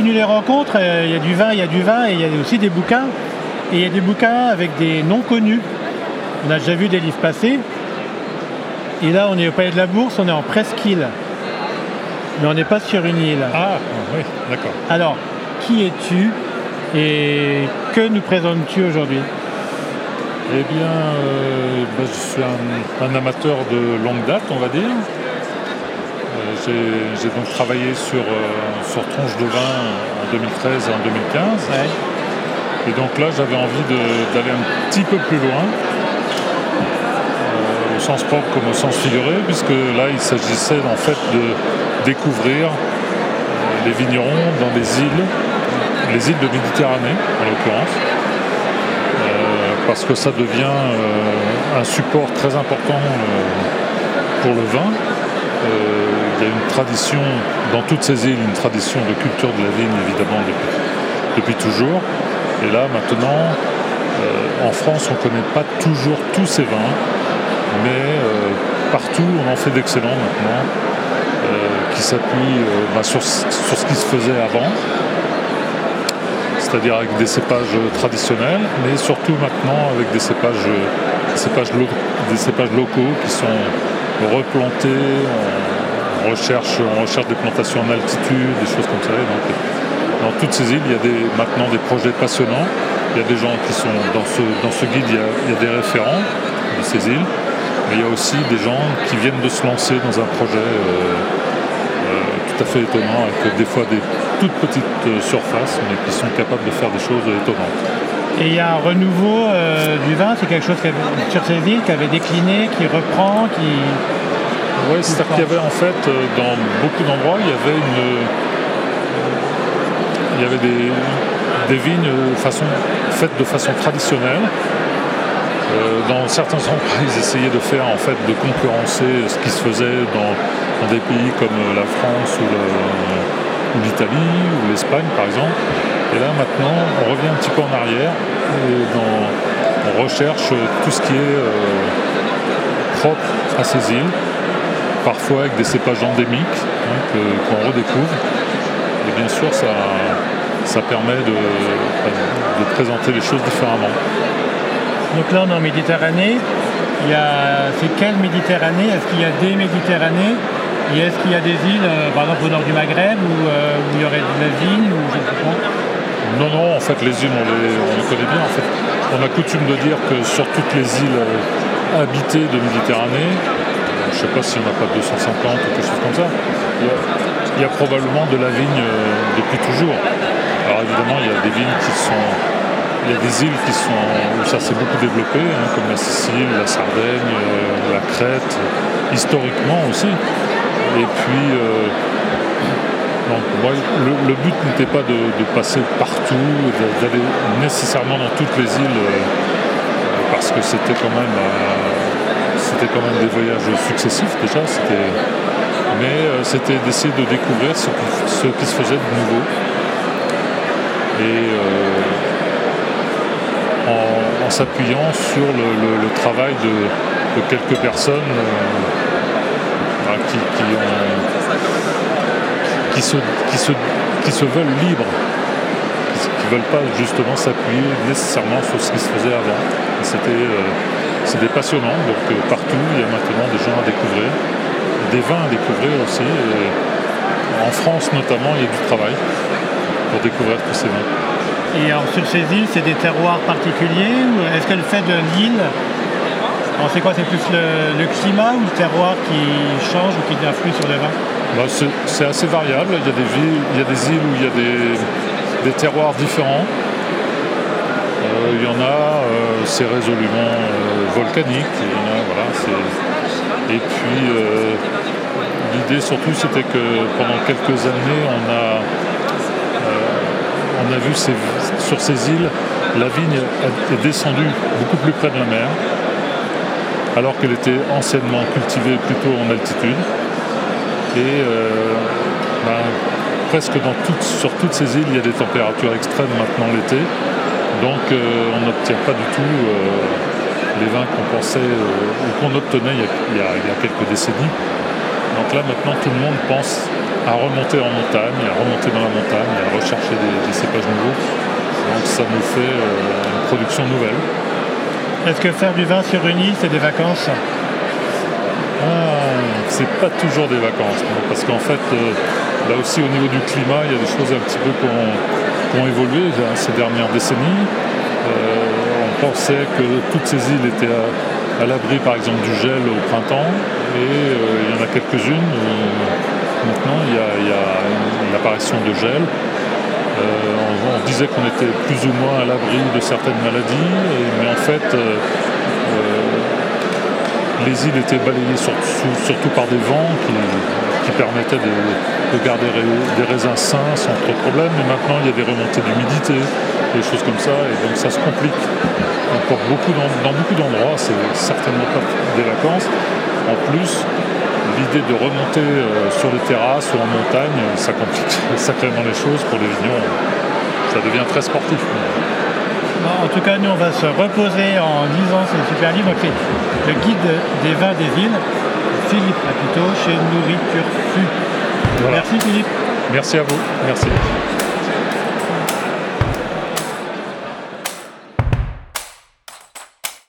continue les rencontres. euh, Il y a du vin, il y a du vin et il y a aussi des bouquins. Et il y a des bouquins avec des noms connus. On a déjà vu des livres passer. Et là, on est au Palais de la Bourse, on est en presqu'île. Mais on n'est pas sur une île. Ah, oui, d'accord. Alors, qui es-tu et que nous présentes-tu aujourd'hui? Eh bien, euh, ben, je suis un, un amateur de longue date, on va dire. Euh, J'ai j'ai donc travaillé sur, euh, sur Tronche de vin en 2013 et en 2015. Et donc là, j'avais envie d'aller un petit peu plus loin, euh, au sens propre comme au sens figuré, puisque là, il s'agissait en fait de découvrir euh, les vignerons dans les îles, les îles de Méditerranée en l'occurrence, Euh, parce que ça devient un support très important pour le vin. Il y a une tradition, dans toutes ces îles, une tradition de culture de la vigne évidemment depuis, toujours. Et là maintenant, euh, en France, on ne connaît pas toujours tous ces vins, mais euh, partout on en fait d'excellents maintenant, euh, qui s'appuient bah, sur, ce qui se faisait avant, c'est-à-dire avec des cépages traditionnels, mais surtout maintenant avec des cépages, des cépages, lo- des cépages locaux qui sont replantés, on recherche, des plantations en altitude, des choses comme ça. Dans toutes ces îles, il y a maintenant des projets passionnants. Il y a des gens qui sont dans ce, guide, il y, a, des référents de ces îles, mais il y a aussi des gens qui viennent de se lancer dans un projet euh, euh, tout à fait étonnant, avec des fois des toutes petites euh, surfaces, mais qui sont capables de faire des choses étonnantes. Et il y a un renouveau du vin, c'est quelque chose sur ces îles qui avait décliné, qui reprend, qui. Oui, c'est-à-dire qu'il y avait en fait, euh, dans beaucoup d'endroits, il y avait une. Il y avait des, des vignes euh, faites de façon traditionnelle. Euh, dans certains endroits, ils essayaient de faire en fait de concurrencer ce qui se faisait dans, des pays comme euh, la France ou l'Italie ou l'Espagne par exemple. Et là maintenant, on revient un petit peu en arrière et on recherche tout ce qui est euh, propre à ces îles, parfois avec des cépages endémiques hein, que- qu'on redécouvre. Et bien sûr, ça, ça permet de, de présenter les choses différemment. Donc là, on est en Méditerranée. Il y a... C'est quelle Méditerranée? Est-ce qu'il y a des Méditerranées? Et est-ce qu'il y a des îles, euh, par exemple au nord du Maghreb, où, euh, où il y aurait de la vigne ou je ne sais pas? Non, non, en fait, les îles, on les, on les connaît bien. En fait, on a coutume de dire que sur toutes les îles euh, habitées de Méditerranée, je ne sais pas si on n'a pas 250 ou quelque chose comme ça, il y a, probablement de la vigne euh, depuis toujours. Alors évidemment, il y a des vignes qui sont... Il y a des îles qui sont, où ça s'est beaucoup développé, hein, comme la Sicile, la Sardaigne, euh, la Crète, historiquement aussi. Et puis, euh, donc, moi, le, but n'était pas de, passer partout, d'aller nécessairement dans toutes les îles, parce que c'était quand même, c'était quand même des voyages successifs déjà. Mais euh, c'était d'essayer de découvrir ce qui, se faisait de nouveau. Et euh, en, s'appuyant sur le, travail de, quelques personnes euh, qui, qui se, qui se, qui se veulent libres, qui ne veulent pas justement s'appuyer nécessairement sur ce qui se faisait avant. C'était c'était passionnant, donc euh, partout il y a maintenant des gens à découvrir, des vins à découvrir aussi. Et en France notamment, il y a du travail pour découvrir tous ces vins. Et alors, sur ces îles, c'est des terroirs particuliers ou est-ce que le fait de l'île, alors, c'est quoi C'est plus le, le climat ou le terroir qui change ou qui influe sur le vin? Bah, c'est c'est assez variable. Il y a des villes, il y a des îles où il y a des, des terroirs différents. Euh, il y en a, euh, c'est résolument euh, volcanique. Et puis l'idée surtout c'était que pendant quelques années on a, on a vu sur ces îles la vigne est descendue beaucoup plus près de la mer alors qu'elle était anciennement cultivée plutôt en altitude. Et ben, presque dans toutes- sur toutes ces îles, il y a des températures extrêmes maintenant l'été. Donc euh, on n'obtient pas du tout euh, les vins qu'on pensait euh, ou qu'on obtenait il y, a, il y a- il y a quelques décennies. Donc là maintenant tout le monde pense à remonter en montagne, à remonter dans la montagne, à rechercher des, cépages nouveaux. Donc ça nous fait une production nouvelle. Est-ce que faire du vin sur une île, c'est des vacances? Ah, C'est pas toujours des vacances, parce qu'en fait, là aussi au niveau du climat, il y a des choses un petit peu qui ont, évolué ces dernières décennies. Euh, on pensait que toutes ces îles étaient à, l'abri par exemple du gel au printemps, et il y en a quelques-unes maintenant il y a, une, apparition de gel. Euh, on, disait qu'on était plus ou moins à l'abri de certaines maladies, mais en fait, euh, euh, les îles étaient balayées surtout par des vents qui, permettaient de, garder des raisins sains sans trop de problèmes. Mais maintenant, il y a des remontées d'humidité, des choses comme ça, et donc ça se complique. pour beaucoup, dans beaucoup d'endroits, c'est certainement pas des vacances. En plus, l'idée de remonter euh, sur les terrasses ou en montagne, ça complique sacrément les choses pour les vignerons. Ça devient très sportif. en tout cas, nous, on va se reposer en lisant ce super livre. C'est le guide des vins des villes, plutôt chez Nourriture Fu. Merci Philippe. Merci à vous. Merci.